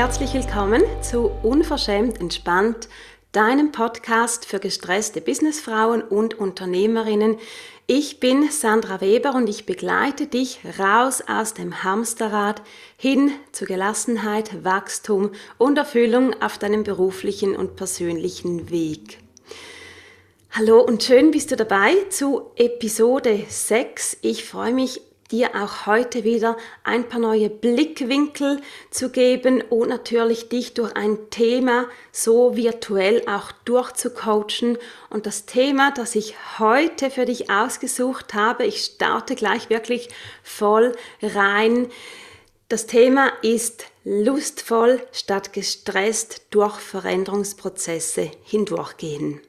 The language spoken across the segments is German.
herzlich willkommen zu Unverschämt Entspannt, deinem Podcast für gestresste Businessfrauen und Unternehmerinnen. Ich bin Sandra Weber und ich begleite dich raus aus dem Hamsterrad hin zu Gelassenheit, Wachstum und Erfüllung auf deinem beruflichen und persönlichen Weg. Hallo und schön bist du dabei zu Episode 6. Ich freue mich dir auch heute wieder ein paar neue Blickwinkel zu geben und natürlich dich durch ein Thema so virtuell auch durchzucoachen. Und das Thema, das ich heute für dich ausgesucht habe, ich starte gleich wirklich voll rein. Das Thema ist lustvoll statt gestresst durch Veränderungsprozesse hindurchgehen.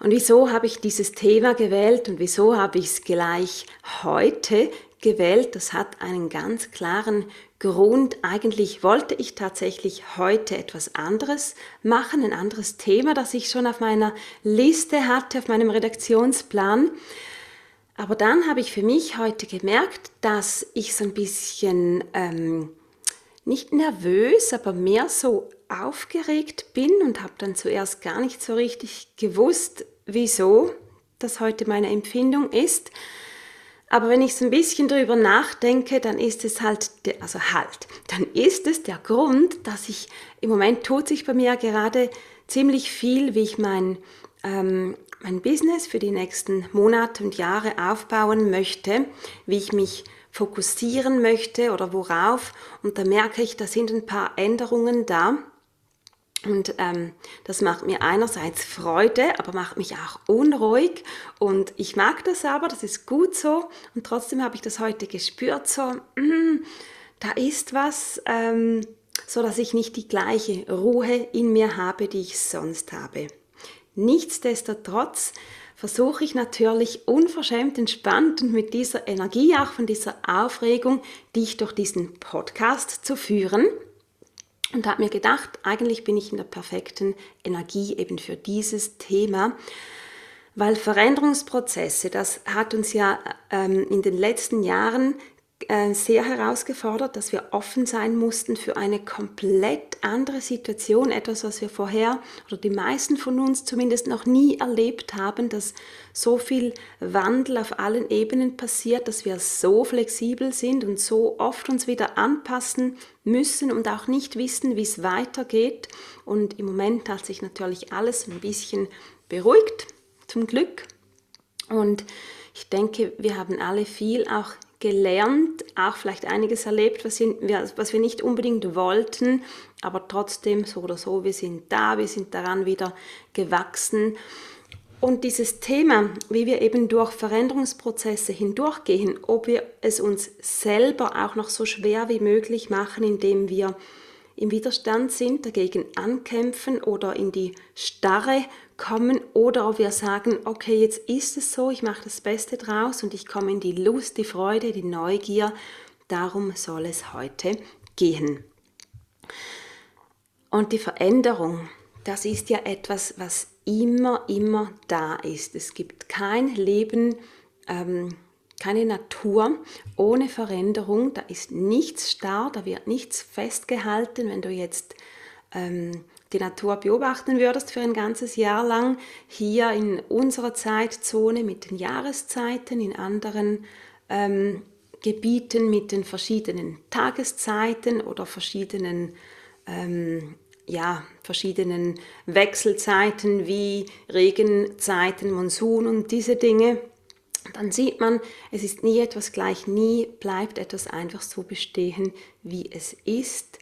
Und wieso habe ich dieses Thema gewählt und wieso habe ich es gleich heute gewählt? Das hat einen ganz klaren Grund. Eigentlich wollte ich tatsächlich heute etwas anderes machen, ein anderes Thema, das ich schon auf meiner Liste hatte, auf meinem Redaktionsplan. Aber dann habe ich für mich heute gemerkt, dass ich so ein bisschen ähm, nicht nervös, aber mehr so aufgeregt bin und habe dann zuerst gar nicht so richtig gewusst, wieso das heute meine Empfindung ist. Aber wenn ich so ein bisschen drüber nachdenke, dann ist es halt, also halt, dann ist es der Grund, dass ich im Moment tut sich bei mir gerade ziemlich viel, wie ich mein, ähm, mein Business für die nächsten Monate und Jahre aufbauen möchte, wie ich mich fokussieren möchte oder worauf. Und da merke ich, da sind ein paar Änderungen da. Und ähm, das macht mir einerseits Freude, aber macht mich auch unruhig. Und ich mag das aber, das ist gut so. Und trotzdem habe ich das heute gespürt, so, mm, da ist was, ähm, so dass ich nicht die gleiche Ruhe in mir habe, die ich sonst habe. Nichtsdestotrotz versuche ich natürlich unverschämt entspannt und mit dieser Energie, auch von dieser Aufregung, dich durch diesen Podcast zu führen und habe mir gedacht, eigentlich bin ich in der perfekten Energie eben für dieses Thema, weil Veränderungsprozesse, das hat uns ja ähm, in den letzten Jahren sehr herausgefordert, dass wir offen sein mussten für eine komplett andere Situation, etwas, was wir vorher oder die meisten von uns zumindest noch nie erlebt haben, dass so viel Wandel auf allen Ebenen passiert, dass wir so flexibel sind und so oft uns wieder anpassen müssen und auch nicht wissen, wie es weitergeht. Und im Moment hat sich natürlich alles ein bisschen beruhigt, zum Glück. Und ich denke, wir haben alle viel auch gelernt, auch vielleicht einiges erlebt, was wir, was wir nicht unbedingt wollten, aber trotzdem so oder so, wir sind da, wir sind daran wieder gewachsen. Und dieses Thema, wie wir eben durch Veränderungsprozesse hindurchgehen, ob wir es uns selber auch noch so schwer wie möglich machen, indem wir im Widerstand sind, dagegen ankämpfen oder in die Starre kommen oder wir sagen, okay, jetzt ist es so, ich mache das Beste draus und ich komme in die Lust, die Freude, die Neugier. Darum soll es heute gehen. Und die Veränderung, das ist ja etwas, was immer, immer da ist. Es gibt kein Leben, ähm, keine Natur ohne Veränderung. Da ist nichts starr, da wird nichts festgehalten. Wenn du jetzt ähm, die Natur beobachten würdest für ein ganzes Jahr lang, hier in unserer Zeitzone mit den Jahreszeiten, in anderen ähm, Gebieten mit den verschiedenen Tageszeiten oder verschiedenen, ähm, ja, verschiedenen Wechselzeiten wie Regenzeiten, Monsun und diese Dinge, dann sieht man, es ist nie etwas gleich, nie bleibt etwas einfach so bestehen, wie es ist.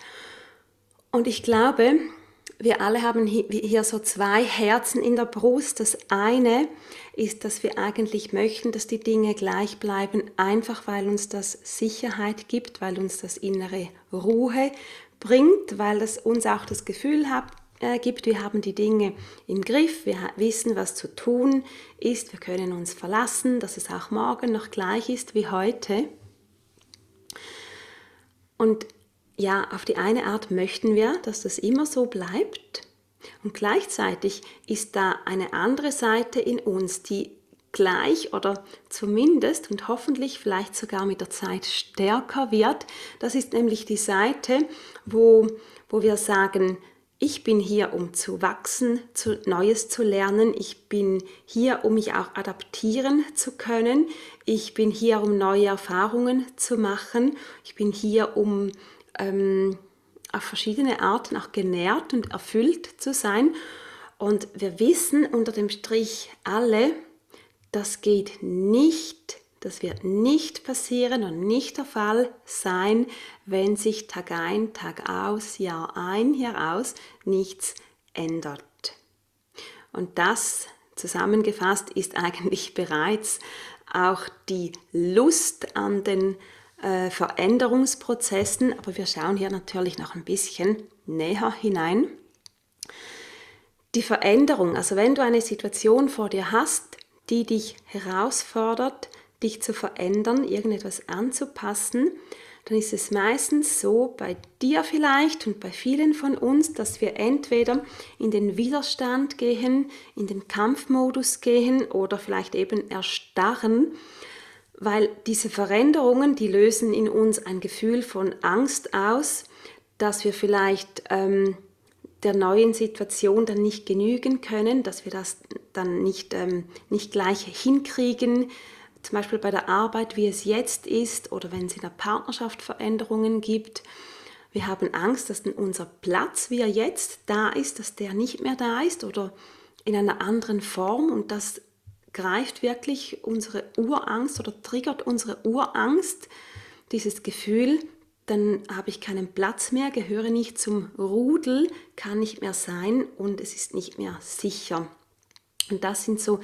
Und ich glaube, wir alle haben hier so zwei Herzen in der Brust. Das eine ist, dass wir eigentlich möchten, dass die Dinge gleich bleiben, einfach weil uns das Sicherheit gibt, weil uns das innere Ruhe bringt, weil das uns auch das Gefühl hat, äh, gibt, wir haben die Dinge im Griff, wir wissen, was zu tun ist, wir können uns verlassen, dass es auch morgen noch gleich ist wie heute. Und ja, auf die eine Art möchten wir, dass das immer so bleibt. Und gleichzeitig ist da eine andere Seite in uns, die gleich oder zumindest und hoffentlich vielleicht sogar mit der Zeit stärker wird. Das ist nämlich die Seite, wo, wo wir sagen, ich bin hier, um zu wachsen, zu Neues zu lernen. Ich bin hier, um mich auch adaptieren zu können. Ich bin hier, um neue Erfahrungen zu machen. Ich bin hier, um ähm, auf verschiedene Arten auch genährt und erfüllt zu sein. Und wir wissen unter dem Strich alle, das geht nicht, das wird nicht passieren und nicht der Fall sein, wenn sich Tag ein, Tag aus, Jahr ein, Jahr aus nichts ändert. Und das zusammengefasst ist eigentlich bereits auch die Lust an den äh, Veränderungsprozessen, aber wir schauen hier natürlich noch ein bisschen näher hinein. Die Veränderung, also wenn du eine Situation vor dir hast, die dich herausfordert, dich zu verändern, irgendetwas anzupassen, dann ist es meistens so bei dir vielleicht und bei vielen von uns, dass wir entweder in den Widerstand gehen, in den Kampfmodus gehen oder vielleicht eben erstarren, weil diese Veränderungen, die lösen in uns ein Gefühl von Angst aus, dass wir vielleicht ähm, der neuen Situation dann nicht genügen können, dass wir das dann nicht, ähm, nicht gleich hinkriegen, zum Beispiel bei der Arbeit, wie es jetzt ist oder wenn es in der Partnerschaft Veränderungen gibt. Wir haben Angst, dass unser Platz, wie er jetzt da ist, dass der nicht mehr da ist oder in einer anderen Form und das greift wirklich unsere Urangst oder triggert unsere Urangst, dieses Gefühl, dann habe ich keinen Platz mehr, gehöre nicht zum Rudel, kann nicht mehr sein und es ist nicht mehr sicher. Und das sind so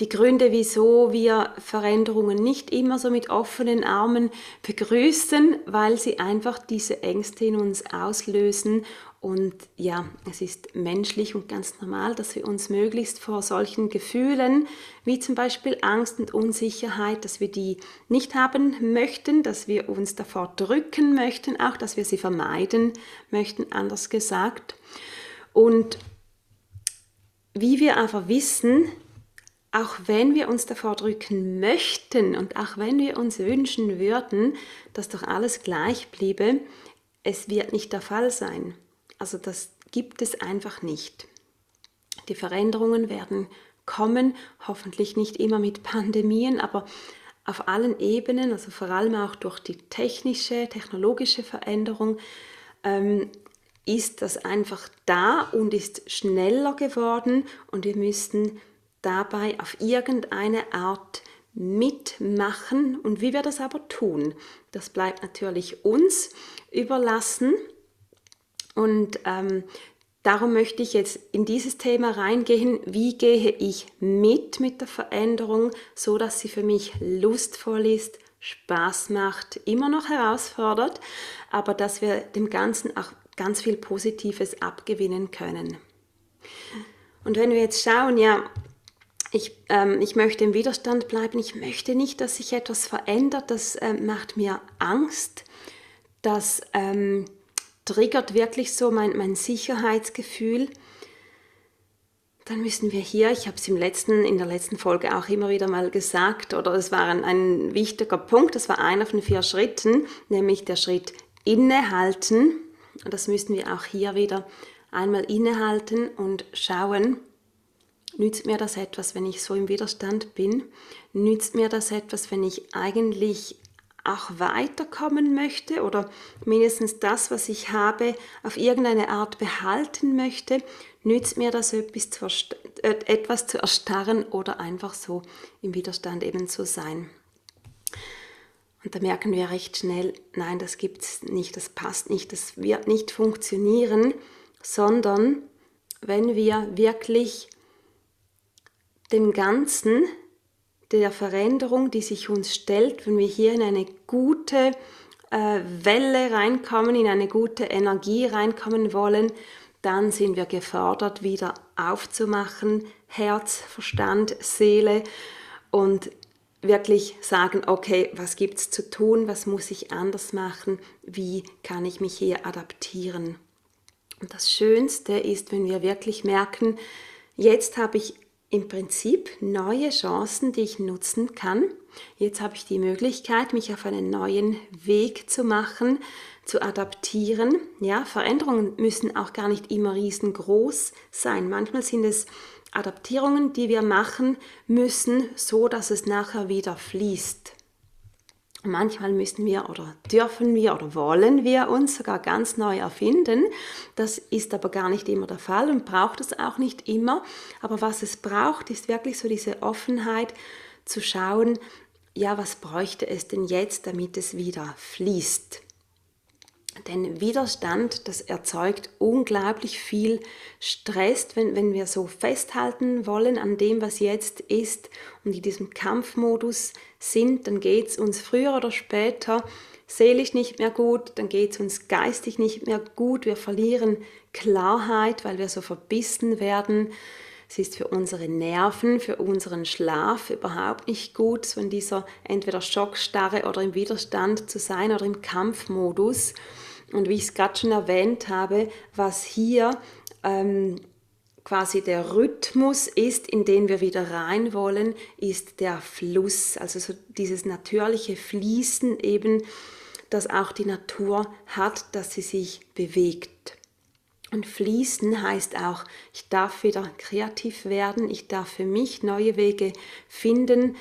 die Gründe, wieso wir Veränderungen nicht immer so mit offenen Armen begrüßen, weil sie einfach diese Ängste in uns auslösen. Und ja, es ist menschlich und ganz normal, dass wir uns möglichst vor solchen Gefühlen, wie zum Beispiel Angst und Unsicherheit, dass wir die nicht haben möchten, dass wir uns davor drücken möchten, auch dass wir sie vermeiden möchten, anders gesagt. Und wie wir aber wissen, auch wenn wir uns davor drücken möchten und auch wenn wir uns wünschen würden, dass doch alles gleich bliebe, es wird nicht der Fall sein. Also das gibt es einfach nicht. Die Veränderungen werden kommen, hoffentlich nicht immer mit Pandemien, aber auf allen Ebenen, also vor allem auch durch die technische, technologische Veränderung, ähm, ist das einfach da und ist schneller geworden und wir müssten dabei auf irgendeine Art mitmachen. Und wie wir das aber tun, das bleibt natürlich uns überlassen. Und ähm, darum möchte ich jetzt in dieses Thema reingehen. Wie gehe ich mit mit der Veränderung, so dass sie für mich lustvoll ist, Spaß macht, immer noch herausfordert, aber dass wir dem Ganzen auch ganz viel Positives abgewinnen können. Und wenn wir jetzt schauen, ja, ich, ähm, ich möchte im Widerstand bleiben, ich möchte nicht, dass sich etwas verändert, das äh, macht mir Angst, das ähm, triggert wirklich so mein, mein Sicherheitsgefühl, dann müssen wir hier, ich habe es im letzten, in der letzten Folge auch immer wieder mal gesagt, oder es war ein, ein wichtiger Punkt, das war einer von vier Schritten, nämlich der Schritt innehalten. Das müssen wir auch hier wieder einmal innehalten und schauen, nützt mir das etwas, wenn ich so im Widerstand bin? Nützt mir das etwas, wenn ich eigentlich auch weiterkommen möchte oder mindestens das, was ich habe, auf irgendeine Art behalten möchte? Nützt mir das etwas zu, äh, etwas zu erstarren oder einfach so im Widerstand eben zu sein? Und da merken wir recht schnell, nein, das gibt es nicht, das passt nicht, das wird nicht funktionieren, sondern wenn wir wirklich dem Ganzen, der Veränderung, die sich uns stellt, wenn wir hier in eine gute äh, Welle reinkommen, in eine gute Energie reinkommen wollen, dann sind wir gefordert, wieder aufzumachen, Herz, Verstand, Seele und wirklich sagen, okay, was gibt es zu tun, was muss ich anders machen, wie kann ich mich hier adaptieren. Und das Schönste ist, wenn wir wirklich merken, jetzt habe ich im Prinzip neue Chancen, die ich nutzen kann. Jetzt habe ich die Möglichkeit, mich auf einen neuen Weg zu machen, zu adaptieren. Ja, Veränderungen müssen auch gar nicht immer riesengroß sein. Manchmal sind es Adaptierungen, die wir machen müssen, so dass es nachher wieder fließt. Manchmal müssen wir oder dürfen wir oder wollen wir uns sogar ganz neu erfinden. Das ist aber gar nicht immer der Fall und braucht es auch nicht immer. Aber was es braucht, ist wirklich so diese Offenheit zu schauen, ja, was bräuchte es denn jetzt, damit es wieder fließt? Denn Widerstand, das erzeugt unglaublich viel Stress, wenn, wenn wir so festhalten wollen an dem, was jetzt ist und in diesem Kampfmodus sind, dann geht es uns früher oder später seelisch nicht mehr gut, dann geht es uns geistig nicht mehr gut, wir verlieren Klarheit, weil wir so verbissen werden. Es ist für unsere Nerven, für unseren Schlaf überhaupt nicht gut, so in dieser entweder Schockstarre oder im Widerstand zu sein oder im Kampfmodus. Und wie ich es gerade schon erwähnt habe, was hier ähm, quasi der Rhythmus ist, in den wir wieder rein wollen, ist der Fluss. Also so dieses natürliche Fließen eben, das auch die Natur hat, dass sie sich bewegt. Und fließen heißt auch, ich darf wieder kreativ werden, ich darf für mich neue Wege finden,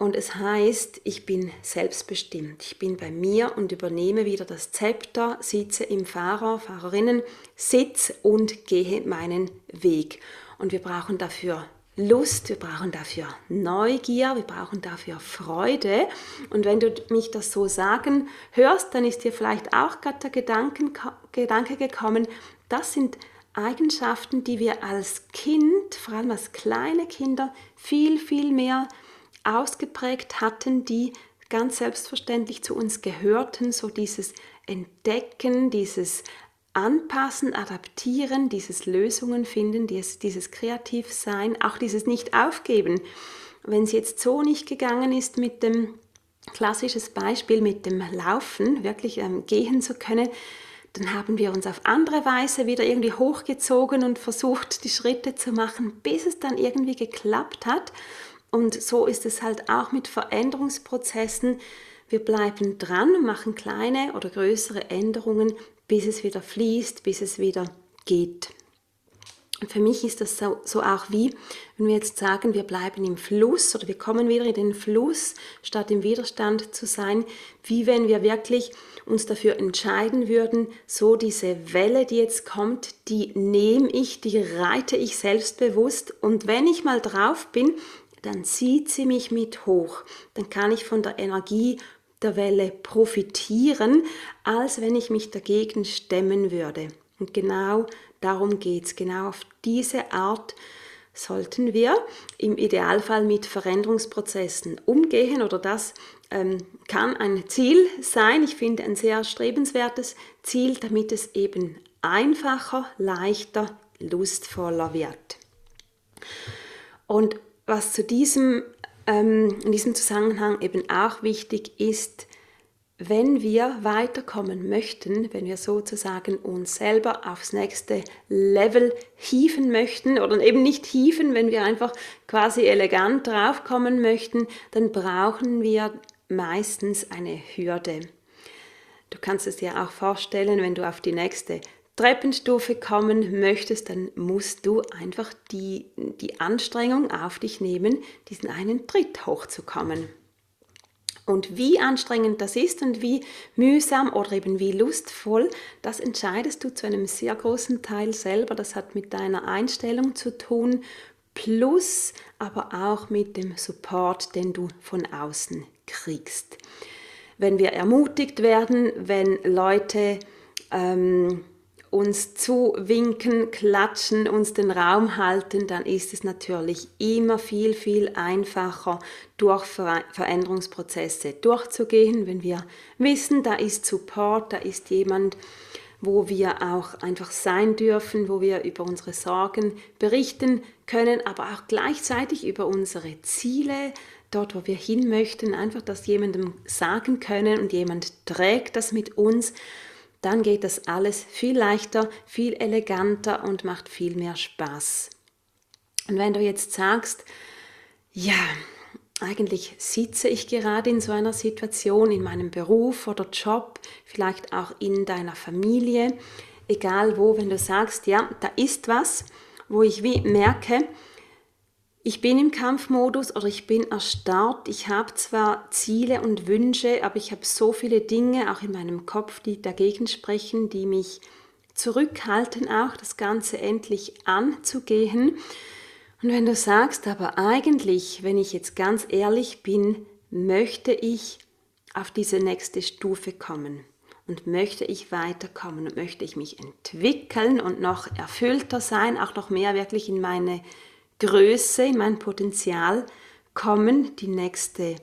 und es heißt, ich bin selbstbestimmt. Ich bin bei mir und übernehme wieder das Zepter, sitze im Fahrer, Fahrerinnen, Sitz und gehe meinen Weg. Und wir brauchen dafür Lust, wir brauchen dafür Neugier, wir brauchen dafür Freude. Und wenn du mich das so sagen hörst, dann ist dir vielleicht auch gerade der Gedanken, Gedanke gekommen, das sind Eigenschaften, die wir als Kind, vor allem als kleine Kinder, viel, viel mehr ausgeprägt hatten, die ganz selbstverständlich zu uns gehörten, so dieses Entdecken, dieses Anpassen, Adaptieren, dieses Lösungen finden, dieses, dieses Kreativsein, auch dieses Nicht-Aufgeben. Wenn es jetzt so nicht gegangen ist mit dem klassisches Beispiel mit dem Laufen, wirklich ähm, gehen zu können, dann haben wir uns auf andere Weise wieder irgendwie hochgezogen und versucht, die Schritte zu machen, bis es dann irgendwie geklappt hat. Und so ist es halt auch mit Veränderungsprozessen. Wir bleiben dran machen kleine oder größere Änderungen, bis es wieder fließt, bis es wieder geht. Und für mich ist das so, so, auch wie, wenn wir jetzt sagen, wir bleiben im Fluss oder wir kommen wieder in den Fluss, statt im Widerstand zu sein, wie wenn wir wirklich uns dafür entscheiden würden, so diese Welle, die jetzt kommt, die nehme ich, die reite ich selbstbewusst und wenn ich mal drauf bin, dann zieht sie mich mit hoch. Dann kann ich von der Energie der Welle profitieren, als wenn ich mich dagegen stemmen würde. Und genau darum geht es. Genau auf diese Art sollten wir im Idealfall mit Veränderungsprozessen umgehen oder das ähm, kann ein Ziel sein. Ich finde ein sehr strebenswertes Ziel, damit es eben einfacher, leichter, lustvoller wird. Und was zu diesem, ähm, in diesem Zusammenhang eben auch wichtig ist, wenn wir weiterkommen möchten, wenn wir sozusagen uns selber aufs nächste Level hieven möchten oder eben nicht hieven, wenn wir einfach quasi elegant draufkommen möchten, dann brauchen wir meistens eine Hürde. Du kannst es dir auch vorstellen, wenn du auf die nächste Treppenstufe kommen möchtest, dann musst du einfach die, die Anstrengung auf dich nehmen, diesen einen Tritt hochzukommen. Und wie anstrengend das ist und wie mühsam oder eben wie lustvoll, das entscheidest du zu einem sehr großen Teil selber. Das hat mit deiner Einstellung zu tun, plus aber auch mit dem Support, den du von außen kriegst. Wenn wir ermutigt werden, wenn Leute ähm, uns zuwinken, klatschen, uns den Raum halten, dann ist es natürlich immer viel, viel einfacher, durch Veränderungsprozesse durchzugehen, wenn wir wissen, da ist Support, da ist jemand, wo wir auch einfach sein dürfen, wo wir über unsere Sorgen berichten können, aber auch gleichzeitig über unsere Ziele, dort, wo wir hin möchten, einfach das jemandem sagen können und jemand trägt das mit uns dann geht das alles viel leichter, viel eleganter und macht viel mehr Spaß. Und wenn du jetzt sagst, ja, eigentlich sitze ich gerade in so einer Situation, in meinem Beruf oder Job, vielleicht auch in deiner Familie, egal wo, wenn du sagst, ja, da ist was, wo ich wie merke, ich bin im Kampfmodus oder ich bin erstarrt. Ich habe zwar Ziele und Wünsche, aber ich habe so viele Dinge auch in meinem Kopf, die dagegen sprechen, die mich zurückhalten, auch das Ganze endlich anzugehen. Und wenn du sagst, aber eigentlich, wenn ich jetzt ganz ehrlich bin, möchte ich auf diese nächste Stufe kommen und möchte ich weiterkommen und möchte ich mich entwickeln und noch erfüllter sein, auch noch mehr wirklich in meine Größe, in mein Potenzial kommen, die nächste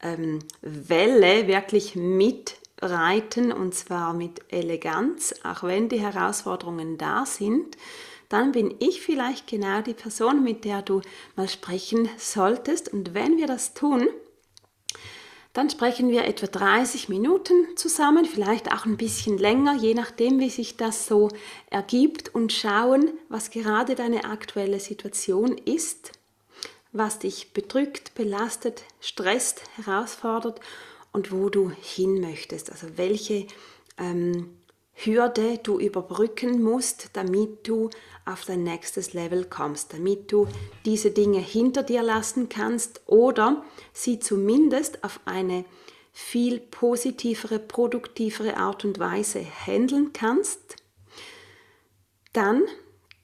ähm, Welle wirklich mitreiten und zwar mit Eleganz, auch wenn die Herausforderungen da sind, dann bin ich vielleicht genau die Person, mit der du mal sprechen solltest. Und wenn wir das tun, dann sprechen wir etwa 30 Minuten zusammen, vielleicht auch ein bisschen länger, je nachdem, wie sich das so ergibt und schauen, was gerade deine aktuelle Situation ist, was dich bedrückt, belastet, stresst, herausfordert und wo du hin möchtest. Also welche ähm, Hürde du überbrücken musst, damit du auf dein nächstes Level kommst, damit du diese Dinge hinter dir lassen kannst oder sie zumindest auf eine viel positivere, produktivere Art und Weise handeln kannst, dann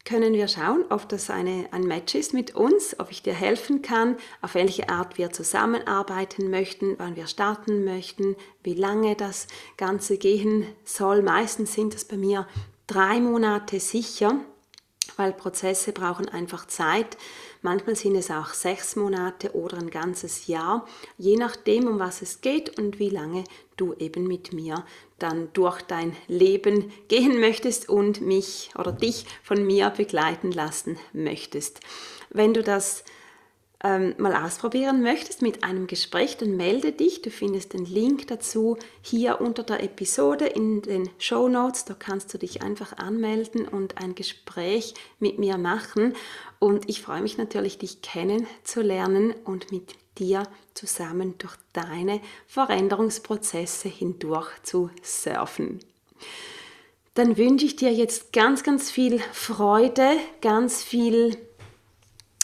können wir schauen, ob das eine, ein Match ist mit uns, ob ich dir helfen kann, auf welche Art wir zusammenarbeiten möchten, wann wir starten möchten, wie lange das Ganze gehen soll. Meistens sind es bei mir drei Monate sicher weil Prozesse brauchen einfach Zeit. Manchmal sind es auch sechs Monate oder ein ganzes Jahr, je nachdem, um was es geht und wie lange du eben mit mir dann durch dein Leben gehen möchtest und mich oder dich von mir begleiten lassen möchtest. Wenn du das ähm, mal ausprobieren möchtest mit einem Gespräch, dann melde dich. Du findest den Link dazu hier unter der Episode in den Show Notes. Da kannst du dich einfach anmelden und ein Gespräch mit mir machen. Und ich freue mich natürlich, dich kennenzulernen und mit dir zusammen durch deine Veränderungsprozesse hindurch zu surfen. Dann wünsche ich dir jetzt ganz, ganz viel Freude, ganz viel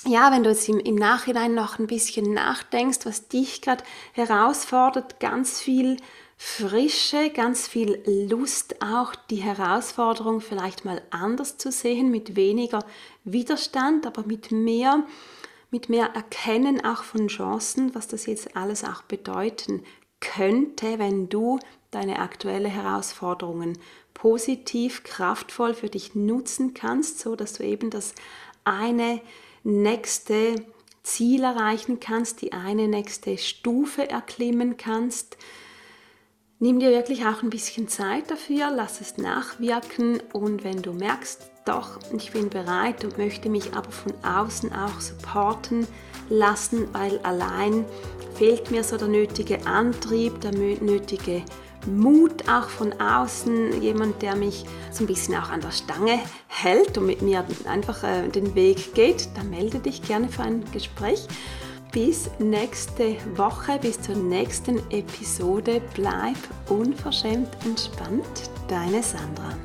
ja, wenn du jetzt im, im Nachhinein noch ein bisschen nachdenkst, was dich gerade herausfordert, ganz viel Frische, ganz viel Lust auch, die Herausforderung vielleicht mal anders zu sehen, mit weniger Widerstand, aber mit mehr, mit mehr Erkennen auch von Chancen, was das jetzt alles auch bedeuten könnte, wenn du deine aktuelle Herausforderungen positiv, kraftvoll für dich nutzen kannst, so dass du eben das eine nächste Ziel erreichen kannst, die eine nächste Stufe erklimmen kannst. Nimm dir wirklich auch ein bisschen Zeit dafür, lass es nachwirken und wenn du merkst, doch, ich bin bereit und möchte mich aber von außen auch supporten lassen, weil allein fehlt mir so der nötige Antrieb, der nötige Mut auch von außen, jemand, der mich so ein bisschen auch an der Stange hält und mit mir einfach äh, den Weg geht, dann melde dich gerne für ein Gespräch. Bis nächste Woche, bis zur nächsten Episode. Bleib unverschämt entspannt. Deine Sandra.